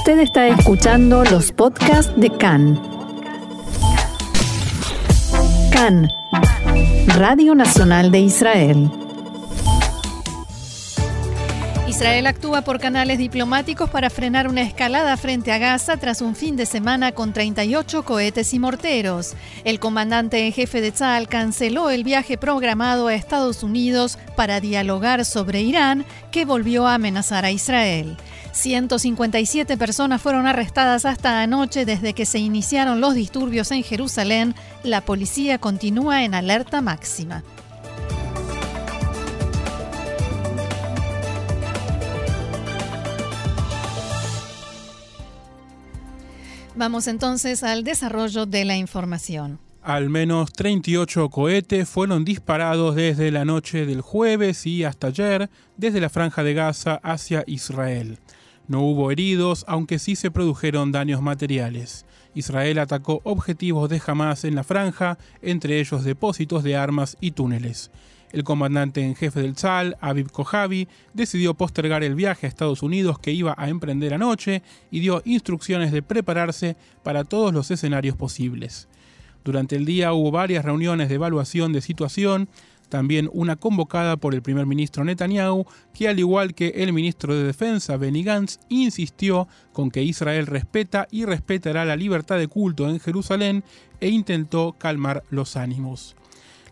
Usted está escuchando los podcasts de CAN. CAN, Radio Nacional de Israel. Israel actúa por canales diplomáticos para frenar una escalada frente a Gaza tras un fin de semana con 38 cohetes y morteros. El comandante en jefe de Tzal canceló el viaje programado a Estados Unidos para dialogar sobre Irán, que volvió a amenazar a Israel. 157 personas fueron arrestadas hasta anoche desde que se iniciaron los disturbios en Jerusalén. La policía continúa en alerta máxima. Vamos entonces al desarrollo de la información. Al menos 38 cohetes fueron disparados desde la noche del jueves y hasta ayer desde la franja de Gaza hacia Israel. No hubo heridos, aunque sí se produjeron daños materiales. Israel atacó objetivos de Hamas en la franja, entre ellos depósitos de armas y túneles. El comandante en jefe del Tzal, Aviv Kojavi, decidió postergar el viaje a Estados Unidos que iba a emprender anoche y dio instrucciones de prepararse para todos los escenarios posibles. Durante el día hubo varias reuniones de evaluación de situación, también una convocada por el primer ministro Netanyahu, que al igual que el ministro de Defensa Benny Gantz, insistió con que Israel respeta y respetará la libertad de culto en Jerusalén e intentó calmar los ánimos.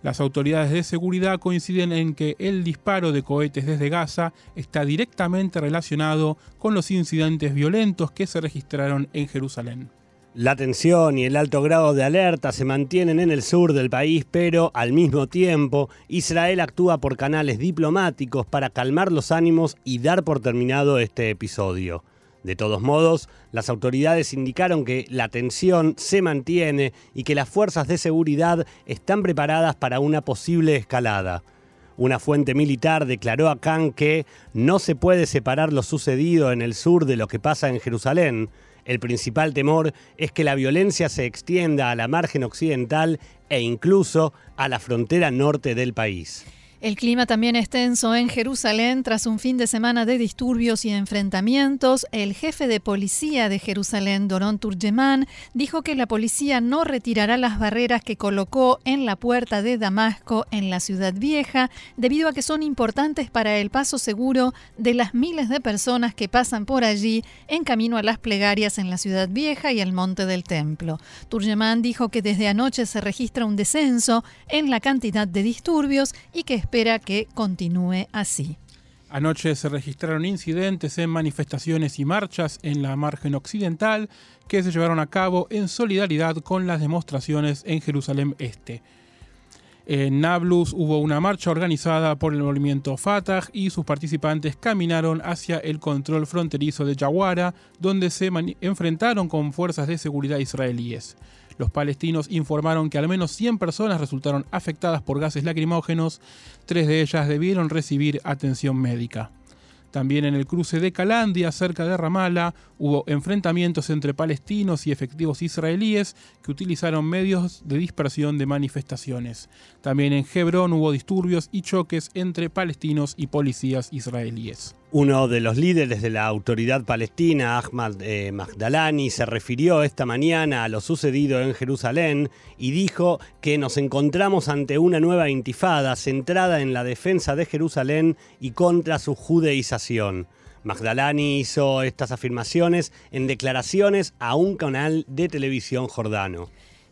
Las autoridades de seguridad coinciden en que el disparo de cohetes desde Gaza está directamente relacionado con los incidentes violentos que se registraron en Jerusalén. La tensión y el alto grado de alerta se mantienen en el sur del país, pero al mismo tiempo Israel actúa por canales diplomáticos para calmar los ánimos y dar por terminado este episodio. De todos modos, las autoridades indicaron que la tensión se mantiene y que las fuerzas de seguridad están preparadas para una posible escalada. Una fuente militar declaró a Khan que no se puede separar lo sucedido en el sur de lo que pasa en Jerusalén. El principal temor es que la violencia se extienda a la margen occidental e incluso a la frontera norte del país. El clima también es tenso en Jerusalén tras un fin de semana de disturbios y enfrentamientos. El jefe de policía de Jerusalén, Doron Turgeman, dijo que la policía no retirará las barreras que colocó en la puerta de Damasco en la ciudad vieja, debido a que son importantes para el paso seguro de las miles de personas que pasan por allí en camino a las plegarias en la ciudad vieja y el monte del templo. Turgeman dijo que desde anoche se registra un descenso en la cantidad de disturbios y que espera que continúe así. Anoche se registraron incidentes en manifestaciones y marchas en la margen occidental que se llevaron a cabo en solidaridad con las demostraciones en Jerusalén Este. En Nablus hubo una marcha organizada por el movimiento Fatah y sus participantes caminaron hacia el control fronterizo de Yawara, donde se enfrentaron con fuerzas de seguridad israelíes. Los palestinos informaron que al menos 100 personas resultaron afectadas por gases lacrimógenos, tres de ellas debieron recibir atención médica. También en el cruce de Calandia, cerca de Ramala, hubo enfrentamientos entre palestinos y efectivos israelíes que utilizaron medios de dispersión de manifestaciones. También en Hebrón hubo disturbios y choques entre palestinos y policías israelíes. Uno de los líderes de la autoridad palestina, Ahmad eh, Magdalani, se refirió esta mañana a lo sucedido en Jerusalén y dijo que nos encontramos ante una nueva intifada centrada en la defensa de Jerusalén y contra su judeización. Magdalani hizo estas afirmaciones en declaraciones a un canal de televisión jordano.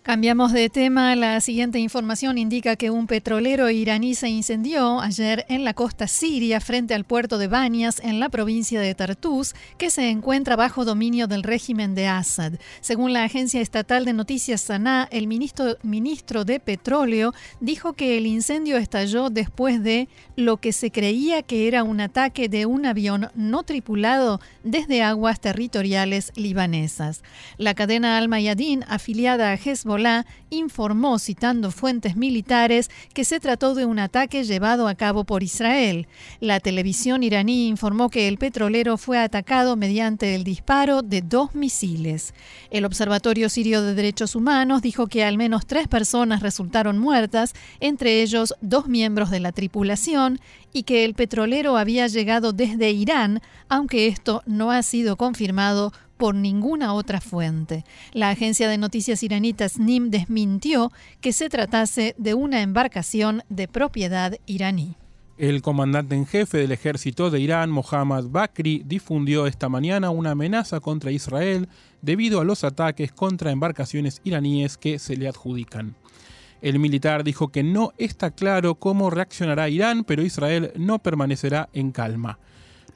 Cambiamos de tema. La siguiente información indica que un petrolero iraní se incendió ayer en la costa siria frente al puerto de Banias en la provincia de Tartus, que se encuentra bajo dominio del régimen de Assad. Según la agencia estatal de noticias Sanaa, el ministro, ministro de Petróleo dijo que el incendio estalló después de lo que se creía que era un ataque de un avión no tripulado desde aguas territoriales libanesas. La cadena Al Mayadin, afiliada a Hezbollah, informó, citando fuentes militares, que se trató de un ataque llevado a cabo por Israel. La televisión iraní informó que el petrolero fue atacado mediante el disparo de dos misiles. El Observatorio Sirio de Derechos Humanos dijo que al menos tres personas resultaron muertas, entre ellos dos miembros de la tripulación, y que el petrolero había llegado desde Irán, aunque esto no ha sido confirmado por ninguna otra fuente. La agencia de noticias iranita SNIM desmintió que se tratase de una embarcación de propiedad iraní. El comandante en jefe del ejército de Irán, Mohammad Bakri, difundió esta mañana una amenaza contra Israel debido a los ataques contra embarcaciones iraníes que se le adjudican. El militar dijo que no está claro cómo reaccionará Irán, pero Israel no permanecerá en calma.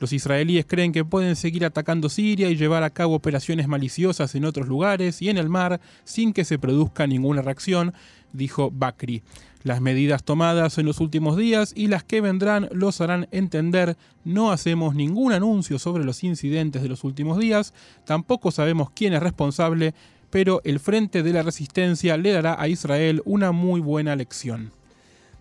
Los israelíes creen que pueden seguir atacando Siria y llevar a cabo operaciones maliciosas en otros lugares y en el mar sin que se produzca ninguna reacción, dijo Bakri. Las medidas tomadas en los últimos días y las que vendrán los harán entender. No hacemos ningún anuncio sobre los incidentes de los últimos días, tampoco sabemos quién es responsable, pero el Frente de la Resistencia le dará a Israel una muy buena lección.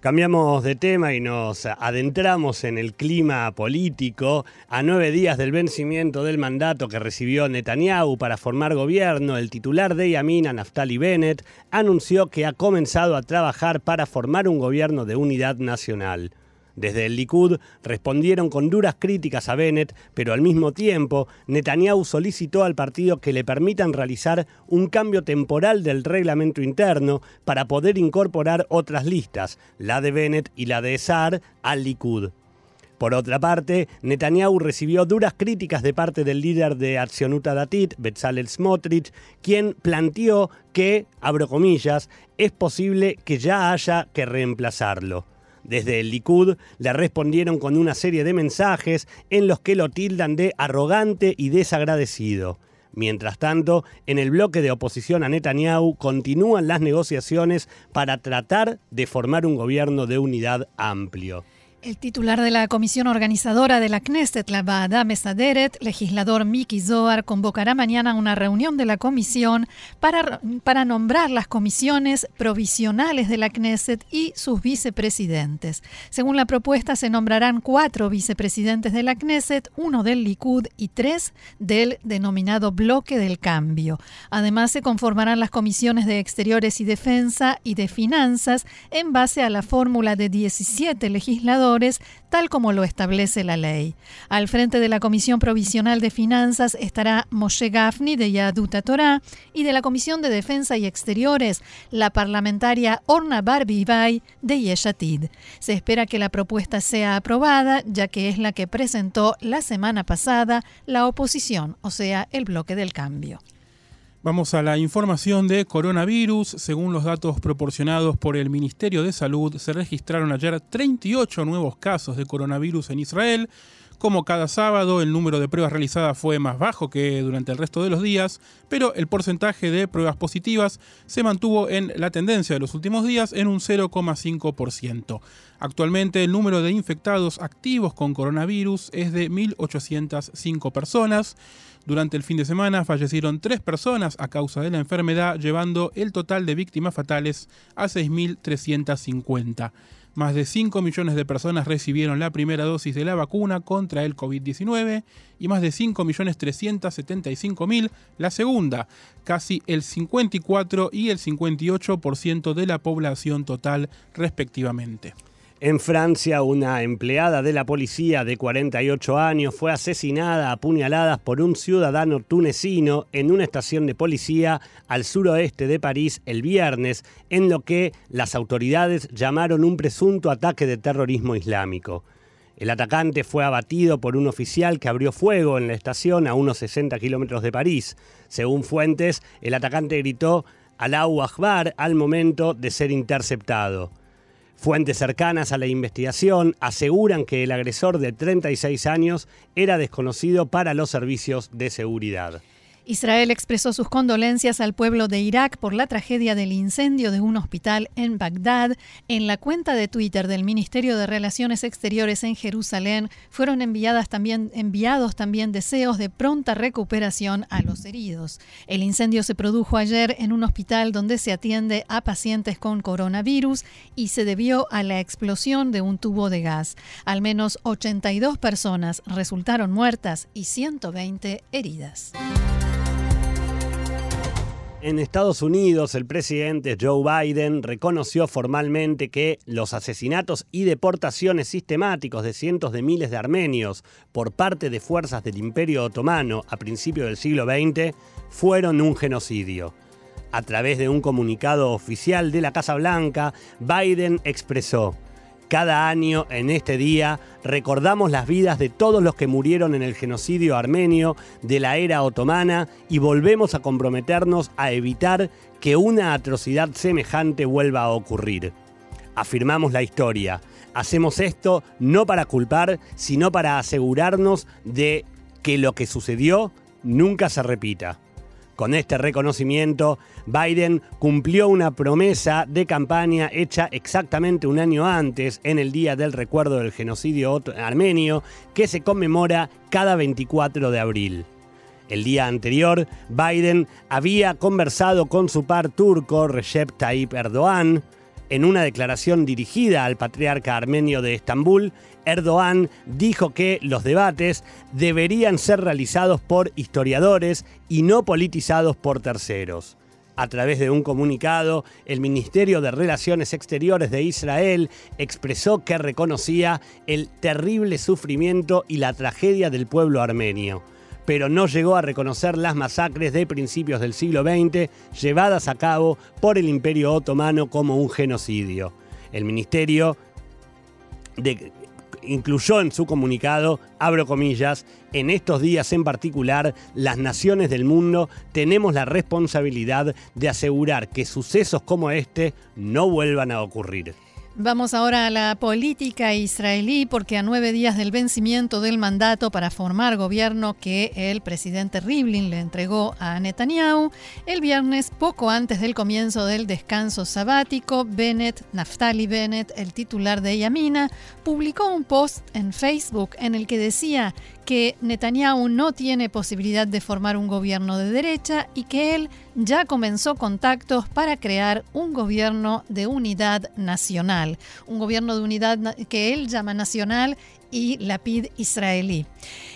Cambiamos de tema y nos adentramos en el clima político. A nueve días del vencimiento del mandato que recibió Netanyahu para formar gobierno, el titular de Yamina, Naftali Bennett, anunció que ha comenzado a trabajar para formar un gobierno de unidad nacional. Desde el Likud respondieron con duras críticas a Bennett, pero al mismo tiempo Netanyahu solicitó al partido que le permitan realizar un cambio temporal del reglamento interno para poder incorporar otras listas, la de Bennett y la de Saar, al Likud. Por otra parte, Netanyahu recibió duras críticas de parte del líder de Accionuta Datit, Bezalel Smotrich, quien planteó que, abro comillas, es posible que ya haya que reemplazarlo. Desde el Likud le respondieron con una serie de mensajes en los que lo tildan de arrogante y desagradecido. Mientras tanto, en el bloque de oposición a Netanyahu continúan las negociaciones para tratar de formar un gobierno de unidad amplio. El titular de la comisión organizadora de la Knesset, la Baada Mesaderet, legislador Miki Zohar, convocará mañana una reunión de la comisión para, para nombrar las comisiones provisionales de la Knesset y sus vicepresidentes. Según la propuesta, se nombrarán cuatro vicepresidentes de la Knesset, uno del Likud y tres del denominado Bloque del Cambio. Además, se conformarán las comisiones de Exteriores y Defensa y de Finanzas en base a la fórmula de 17 legisladores tal como lo establece la ley. Al frente de la Comisión Provisional de Finanzas estará Moshe Gafni de Yaduta Torah y de la Comisión de Defensa y Exteriores, la parlamentaria Orna Barbibay de Yeshatid. Se espera que la propuesta sea aprobada, ya que es la que presentó la semana pasada la oposición, o sea, el bloque del cambio. Vamos a la información de coronavirus. Según los datos proporcionados por el Ministerio de Salud, se registraron ayer 38 nuevos casos de coronavirus en Israel. Como cada sábado, el número de pruebas realizadas fue más bajo que durante el resto de los días, pero el porcentaje de pruebas positivas se mantuvo en la tendencia de los últimos días en un 0,5%. Actualmente el número de infectados activos con coronavirus es de 1.805 personas. Durante el fin de semana fallecieron tres personas a causa de la enfermedad, llevando el total de víctimas fatales a 6.350. Más de 5 millones de personas recibieron la primera dosis de la vacuna contra el COVID-19 y más de 5.375.000 la segunda, casi el 54 y el 58% de la población total respectivamente. En Francia, una empleada de la policía de 48 años fue asesinada a puñaladas por un ciudadano tunecino en una estación de policía al suroeste de París el viernes, en lo que las autoridades llamaron un presunto ataque de terrorismo islámico. El atacante fue abatido por un oficial que abrió fuego en la estación a unos 60 kilómetros de París. Según fuentes, el atacante gritó Allahu Akbar al momento de ser interceptado. Fuentes cercanas a la investigación aseguran que el agresor de 36 años era desconocido para los servicios de seguridad. Israel expresó sus condolencias al pueblo de Irak por la tragedia del incendio de un hospital en Bagdad. En la cuenta de Twitter del Ministerio de Relaciones Exteriores en Jerusalén fueron enviadas también, enviados también deseos de pronta recuperación a los heridos. El incendio se produjo ayer en un hospital donde se atiende a pacientes con coronavirus y se debió a la explosión de un tubo de gas. Al menos 82 personas resultaron muertas y 120 heridas. En Estados Unidos, el presidente Joe Biden reconoció formalmente que los asesinatos y deportaciones sistemáticos de cientos de miles de armenios por parte de fuerzas del Imperio Otomano a principios del siglo XX fueron un genocidio. A través de un comunicado oficial de la Casa Blanca, Biden expresó, cada año, en este día, recordamos las vidas de todos los que murieron en el genocidio armenio de la era otomana y volvemos a comprometernos a evitar que una atrocidad semejante vuelva a ocurrir. Afirmamos la historia. Hacemos esto no para culpar, sino para asegurarnos de que lo que sucedió nunca se repita. Con este reconocimiento, Biden cumplió una promesa de campaña hecha exactamente un año antes, en el Día del Recuerdo del Genocidio Armenio, que se conmemora cada 24 de abril. El día anterior, Biden había conversado con su par turco Recep Tayyip Erdogan, en una declaración dirigida al patriarca armenio de Estambul, Erdogan dijo que los debates deberían ser realizados por historiadores y no politizados por terceros. A través de un comunicado, el Ministerio de Relaciones Exteriores de Israel expresó que reconocía el terrible sufrimiento y la tragedia del pueblo armenio pero no llegó a reconocer las masacres de principios del siglo XX llevadas a cabo por el Imperio Otomano como un genocidio. El ministerio incluyó en su comunicado, abro comillas, en estos días en particular, las naciones del mundo tenemos la responsabilidad de asegurar que sucesos como este no vuelvan a ocurrir. Vamos ahora a la política israelí porque a nueve días del vencimiento del mandato para formar gobierno que el presidente Rivlin le entregó a Netanyahu, el viernes poco antes del comienzo del descanso sabático, Bennett, Naftali Bennett, el titular de Yamina, publicó un post en Facebook en el que decía que Netanyahu no tiene posibilidad de formar un gobierno de derecha y que él ya comenzó contactos para crear un gobierno de unidad nacional, un gobierno de unidad que él llama nacional y Lapid israelí.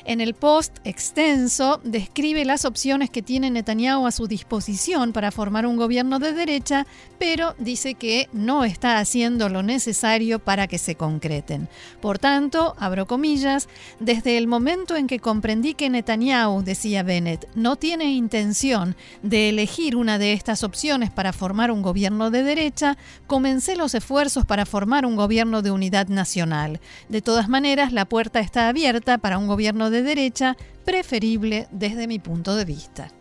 En el post extenso describe las opciones que tiene Netanyahu a su disposición para formar un gobierno de derecha, pero dice que no está haciendo lo necesario para que se concreten. Por tanto, abro comillas, desde el momento en que comprendí que Netanyahu, decía Bennett, no tiene intención de elegir una de estas opciones para formar un gobierno de derecha, comencé los esfuerzos para formar un gobierno de unidad nacional. De todas maneras, la puerta está abierta para un gobierno de derecha preferible desde mi punto de vista.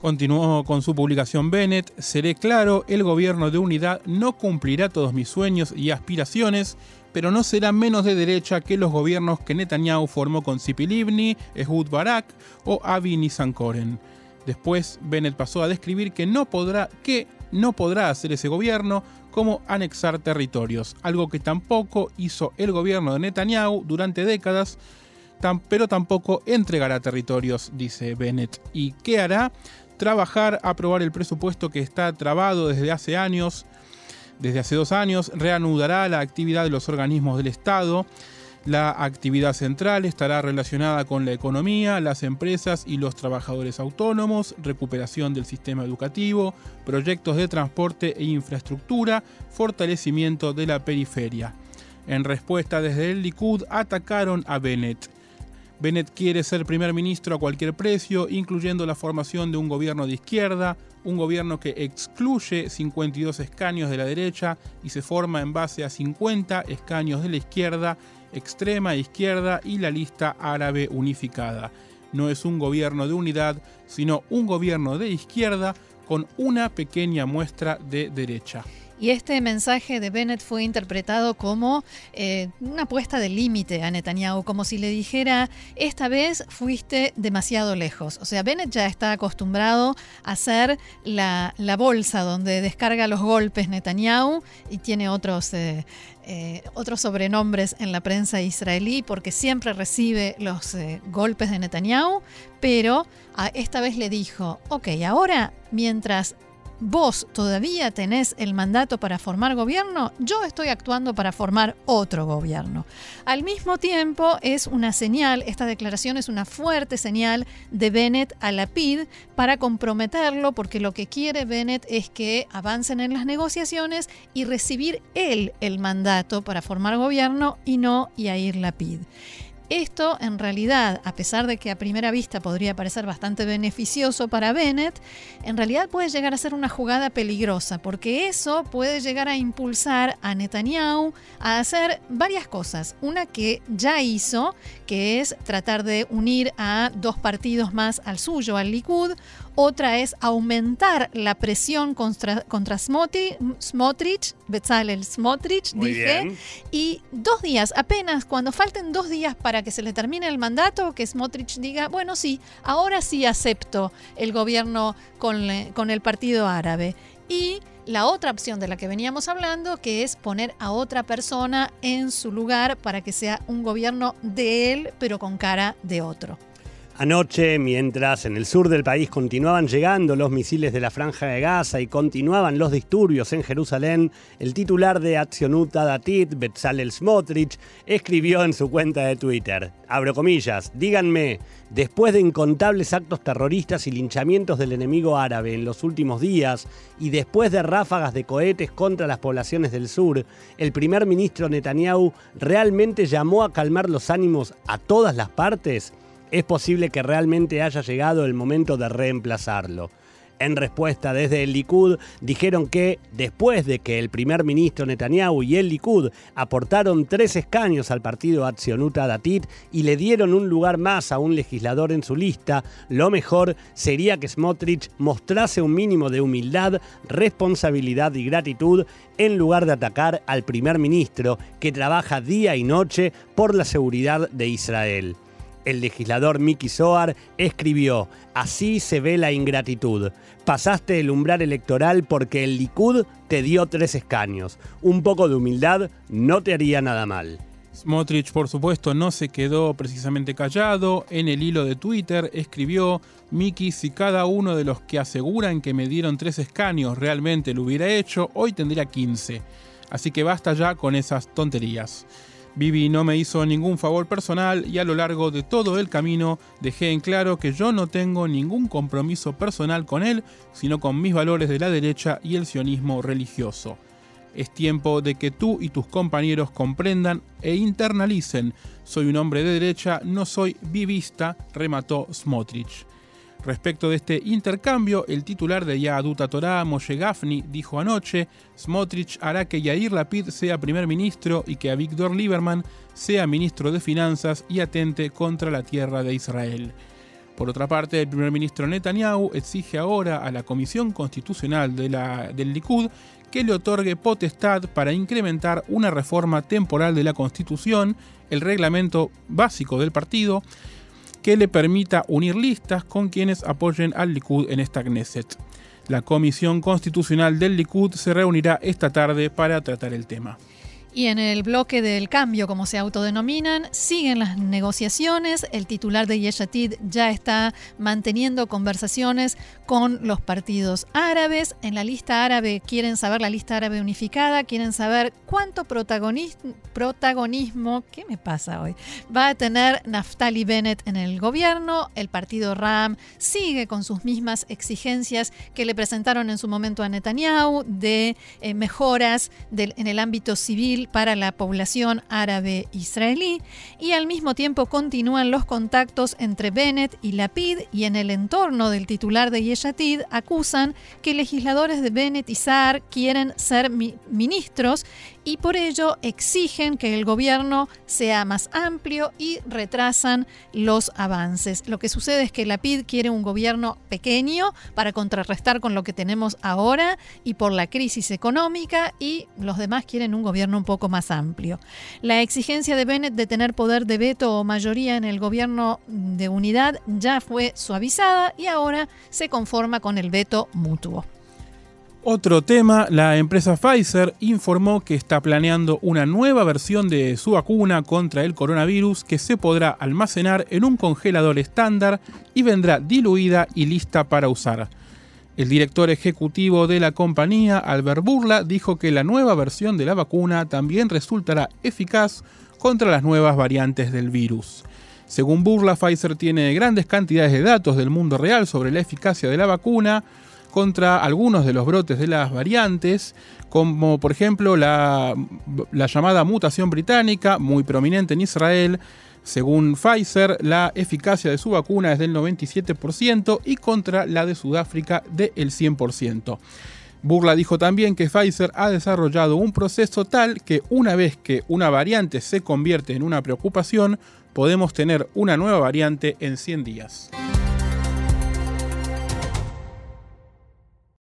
Continuó con su publicación Bennett, seré claro, el gobierno de unidad no cumplirá todos mis sueños y aspiraciones, pero no será menos de derecha que los gobiernos que Netanyahu formó con Zipi Livni, Ehud Barak o Avi Nissankoren. Después, Bennett pasó a describir que no podrá, que no podrá hacer ese gobierno como anexar territorios, algo que tampoco hizo el gobierno de Netanyahu durante décadas, pero tampoco entregará territorios, dice Bennett. ¿Y qué hará? Trabajar, aprobar el presupuesto que está trabado desde hace años, desde hace dos años, reanudará la actividad de los organismos del Estado, la actividad central estará relacionada con la economía, las empresas y los trabajadores autónomos, recuperación del sistema educativo, proyectos de transporte e infraestructura, fortalecimiento de la periferia. En respuesta desde el Likud atacaron a Bennett. Bennett quiere ser primer ministro a cualquier precio, incluyendo la formación de un gobierno de izquierda, un gobierno que excluye 52 escaños de la derecha y se forma en base a 50 escaños de la izquierda, extrema izquierda y la lista árabe unificada. No es un gobierno de unidad, sino un gobierno de izquierda con una pequeña muestra de derecha. Y este mensaje de Bennett fue interpretado como eh, una puesta de límite a Netanyahu, como si le dijera, esta vez fuiste demasiado lejos. O sea, Bennett ya está acostumbrado a ser la, bolsa donde descarga los golpes Netanyahu y tiene otros... Eh, eh, otros sobrenombres en la prensa israelí porque siempre recibe los golpes de Netanyahu, pero esta vez le dijo, ok, ahora mientras vos todavía tenés el mandato para formar gobierno, yo estoy actuando para formar otro gobierno. Al mismo tiempo es una señal, esta declaración es una fuerte señal de Bennett a la PID para comprometerlo porque lo que quiere Bennett es que avancen en las negociaciones y recibir él el mandato para formar gobierno y no Yair Lapid. Esto, en realidad, a pesar de que a primera vista podría parecer bastante beneficioso para Bennett, en realidad puede llegar a ser una jugada peligrosa, porque eso puede llegar a impulsar a Netanyahu a hacer varias cosas. Una que ya hizo, que es tratar de unir a dos partidos más al suyo, al Likud, otra es aumentar la presión contra, contra Smotrich, Bezalel Smotrich, dije. Y dos días, apenas cuando falten dos días para que se le termine el mandato, que Smotrich diga, bueno, sí, ahora sí acepto el gobierno con, con el partido árabe. Y la otra opción de la que veníamos hablando, que es poner a otra persona en su lugar para que sea un gobierno de él, pero con cara de otro. Anoche, mientras en el sur del país continuaban llegando los misiles de la franja de Gaza y continuaban los disturbios en Jerusalén, el titular de Accionuta Datit, Betzalel Smotrich, escribió en su cuenta de Twitter, abro comillas, díganme, después de incontables actos terroristas y linchamientos del enemigo árabe en los últimos días y después de ráfagas de cohetes contra las poblaciones del sur, el primer ministro Netanyahu realmente llamó a calmar los ánimos a todas las partes es posible que realmente haya llegado el momento de reemplazarlo. En respuesta desde el Likud dijeron que después de que el primer ministro Netanyahu y el Likud aportaron tres escaños al partido Accionuta Datit y le dieron un lugar más a un legislador en su lista, lo mejor sería que Smotrich mostrase un mínimo de humildad, responsabilidad y gratitud en lugar de atacar al primer ministro que trabaja día y noche por la seguridad de Israel el legislador Miki Soar escribió, así se ve la ingratitud. Pasaste el umbral electoral porque el Likud te dio tres escaños. Un poco de humildad no te haría nada mal. Smotrich, por supuesto, no se quedó precisamente callado. En el hilo de Twitter escribió, Miki, si cada uno de los que aseguran que me dieron tres escaños realmente lo hubiera hecho, hoy tendría 15. Así que basta ya con esas tonterías. Vivi no me hizo ningún favor personal y a lo largo de todo el camino dejé en claro que yo no tengo ningún compromiso personal con él, sino con mis valores de la derecha y el sionismo religioso. Es tiempo de que tú y tus compañeros comprendan e internalicen. Soy un hombre de derecha, no soy vivista, remató Smotrich. Respecto de este intercambio, el titular de Yaduta Torah, Moshe Gafni, dijo anoche, Smotrich hará que Yair Lapid sea primer ministro y que Avigdor Lieberman sea ministro de Finanzas y atente contra la tierra de Israel. Por otra parte, el primer ministro Netanyahu exige ahora a la Comisión Constitucional de la, del Likud que le otorgue potestad para incrementar una reforma temporal de la Constitución, el reglamento básico del partido, que le permita unir listas con quienes apoyen al Likud en esta Knesset. La Comisión Constitucional del Likud se reunirá esta tarde para tratar el tema. Y en el bloque del cambio, como se autodenominan, siguen las negociaciones. El titular de Yeshatid ya está manteniendo conversaciones con los partidos árabes. En la lista árabe quieren saber la lista árabe unificada, quieren saber cuánto protagonismo, ¿qué me pasa hoy? Va a tener Naftali Bennett en el gobierno. El partido Ram sigue con sus mismas exigencias que le presentaron en su momento a Netanyahu de eh, mejoras en el ámbito civil para la población árabe israelí y al mismo tiempo continúan los contactos entre Bennett y Lapid y en el entorno del titular de Yeshatid acusan que legisladores de Bennett y Saar quieren ser ministros y por ello exigen que el gobierno sea más amplio y retrasan los avances. Lo que sucede es que la PID quiere un gobierno pequeño para contrarrestar con lo que tenemos ahora y por la crisis económica y los demás quieren un gobierno un poco más amplio. La exigencia de Bennett de tener poder de veto o mayoría en el gobierno de unidad ya fue suavizada y ahora se conforma con el veto mutuo. Otro tema, la empresa Pfizer informó que está planeando una nueva versión de su vacuna contra el coronavirus que se podrá almacenar en un congelador estándar y vendrá diluida y lista para usar. El director ejecutivo de la compañía, Albert Burla, dijo que la nueva versión de la vacuna también resultará eficaz contra las nuevas variantes del virus. Según Burla, Pfizer tiene grandes cantidades de datos del mundo real sobre la eficacia de la vacuna contra algunos de los brotes de las variantes, como por ejemplo la, la llamada mutación británica, muy prominente en Israel, según Pfizer, la eficacia de su vacuna es del 97% y contra la de Sudáfrica del 100%. Burla dijo también que Pfizer ha desarrollado un proceso tal que una vez que una variante se convierte en una preocupación, podemos tener una nueva variante en 100 días.